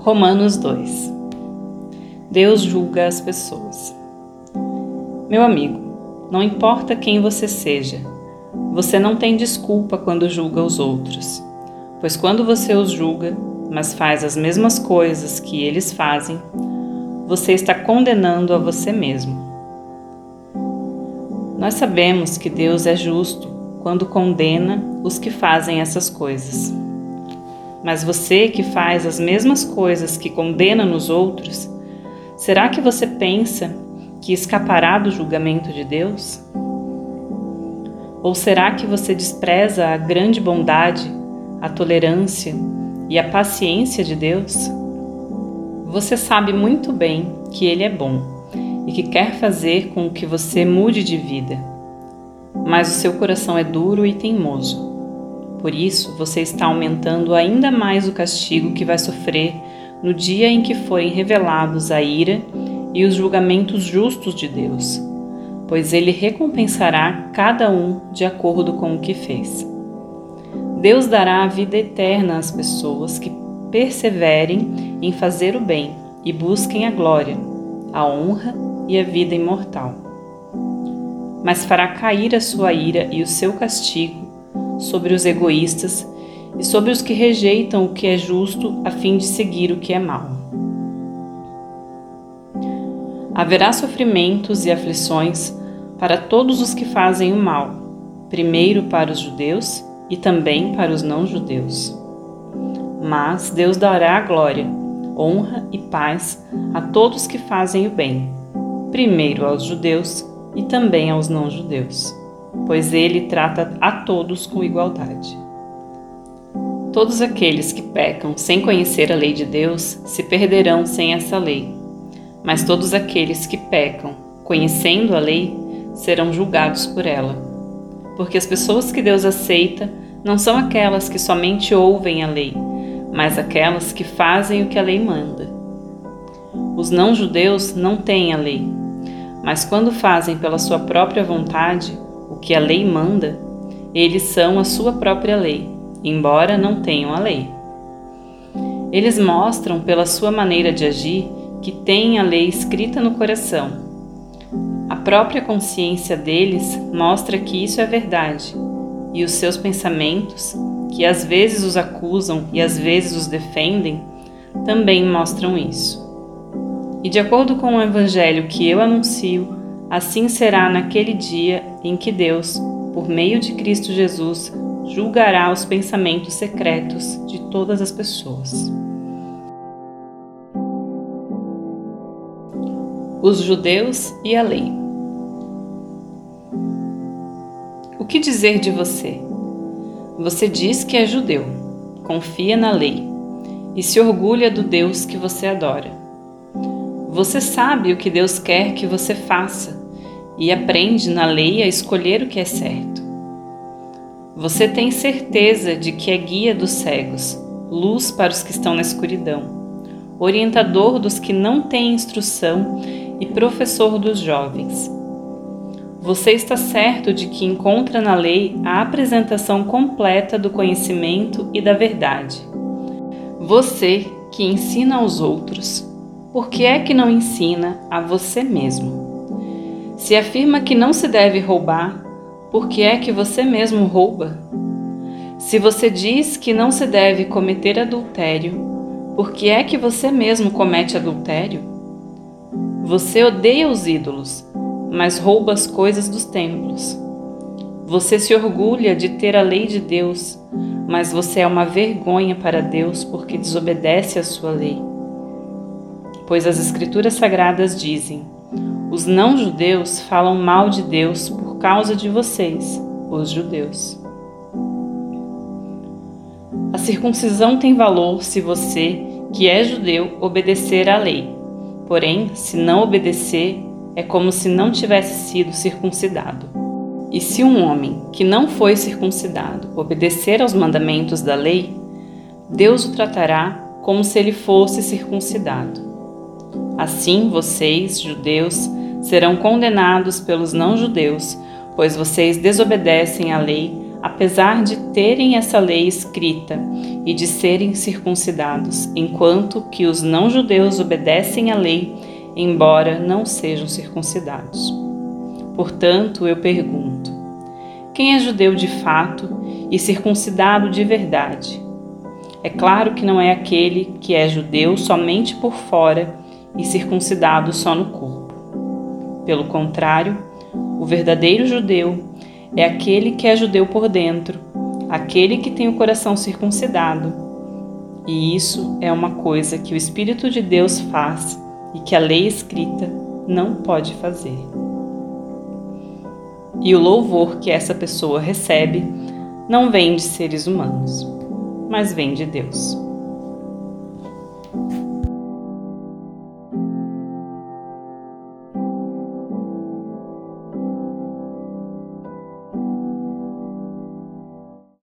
Romanos 2 Deus julga as pessoas. Meu amigo, não importa quem você seja, você não tem desculpa quando julga os outros, pois quando você os julga, mas faz as mesmas coisas que eles fazem, você está condenando a você mesmo. Nós sabemos que Deus é justo quando condena os que fazem essas coisas. Mas você que faz as mesmas coisas que condena nos outros, será que você pensa que escapará do julgamento de Deus? Ou será que você despreza a grande bondade, a tolerância e a paciência de Deus? Você sabe muito bem que Ele é bom e que quer fazer com que você mude de vida, mas o seu coração é duro e teimoso. Por isso, você está aumentando ainda mais o castigo que vai sofrer no dia em que forem revelados a ira e os julgamentos justos de Deus, pois ele recompensará cada um de acordo com o que fez. Deus dará a vida eterna às pessoas que perseverem em fazer o bem e busquem a glória, a honra e a vida imortal. Mas fará cair a sua ira e o seu castigo sobre os egoístas e sobre os que rejeitam o que é justo a fim de seguir o que é mau. Haverá sofrimentos e aflições para todos os que fazem o mal, primeiro para os judeus e também para os não-judeus. Mas Deus dará a glória, honra e paz a todos que fazem o bem, primeiro aos judeus e também aos não-judeus pois ele trata a todos com igualdade. Todos aqueles que pecam sem conhecer a lei de Deus se perderão sem essa lei, mas todos aqueles que pecam conhecendo a lei serão julgados por ela. Porque as pessoas que Deus aceita não são aquelas que somente ouvem a lei, mas aquelas que fazem o que a lei manda. Os não-judeus não têm a lei, mas quando fazem pela sua própria vontade, o que a lei manda, eles são a sua própria lei, embora não tenham a lei. Eles mostram pela sua maneira de agir que têm a lei escrita no coração. A própria consciência deles mostra que isso é verdade, e os seus pensamentos, que às vezes os acusam e às vezes os defendem, também mostram isso. E de acordo com o evangelho que eu anuncio, Assim será naquele dia em que Deus, por meio de Cristo Jesus, julgará os pensamentos secretos de todas as pessoas. Os judeus e a lei. O que dizer de você? Você diz que é judeu, confia na lei e se orgulha do Deus que você adora. Você sabe o que Deus quer que você faça e aprende na lei a escolher o que é certo. Você tem certeza de que é guia dos cegos, luz para os que estão na escuridão, orientador dos que não têm instrução e professor dos jovens. Você está certo de que encontra na lei a apresentação completa do conhecimento e da verdade. Você que ensina aos outros, por que é que não ensina a você mesmo? Se afirma que não se deve roubar, por que é que você mesmo rouba? Se você diz que não se deve cometer adultério, por que é que você mesmo comete adultério? Você odeia os ídolos, mas rouba as coisas dos templos. Você se orgulha de ter a lei de Deus, mas você é uma vergonha para Deus porque desobedece à sua lei. Pois as Escrituras Sagradas dizem: os não-judeus falam mal de Deus por causa de vocês, os judeus. A circuncisão tem valor se você, que é judeu, obedecer à lei. Porém, se não obedecer, é como se não tivesse sido circuncidado. E se um homem que não foi circuncidado obedecer aos mandamentos da lei, Deus o tratará como se ele fosse circuncidado. Assim, vocês, judeus, serão condenados pelos não-judeus, pois vocês desobedecem à lei apesar de terem essa lei escrita e de serem circuncidados, enquanto que os não-judeus obedecem à lei, embora não sejam circuncidados. Portanto, eu pergunto: quem é judeu de fato e circuncidado de verdade? É claro que não é aquele que é judeu somente por fora e circuncidado só no corpo. Pelo contrário, o verdadeiro judeu é aquele que é judeu por dentro, aquele que tem o coração circuncidado. E isso é uma coisa que o Espírito de Deus faz e que a lei escrita não pode fazer. E o louvor que essa pessoa recebe não vem de seres humanos, mas vem de Deus.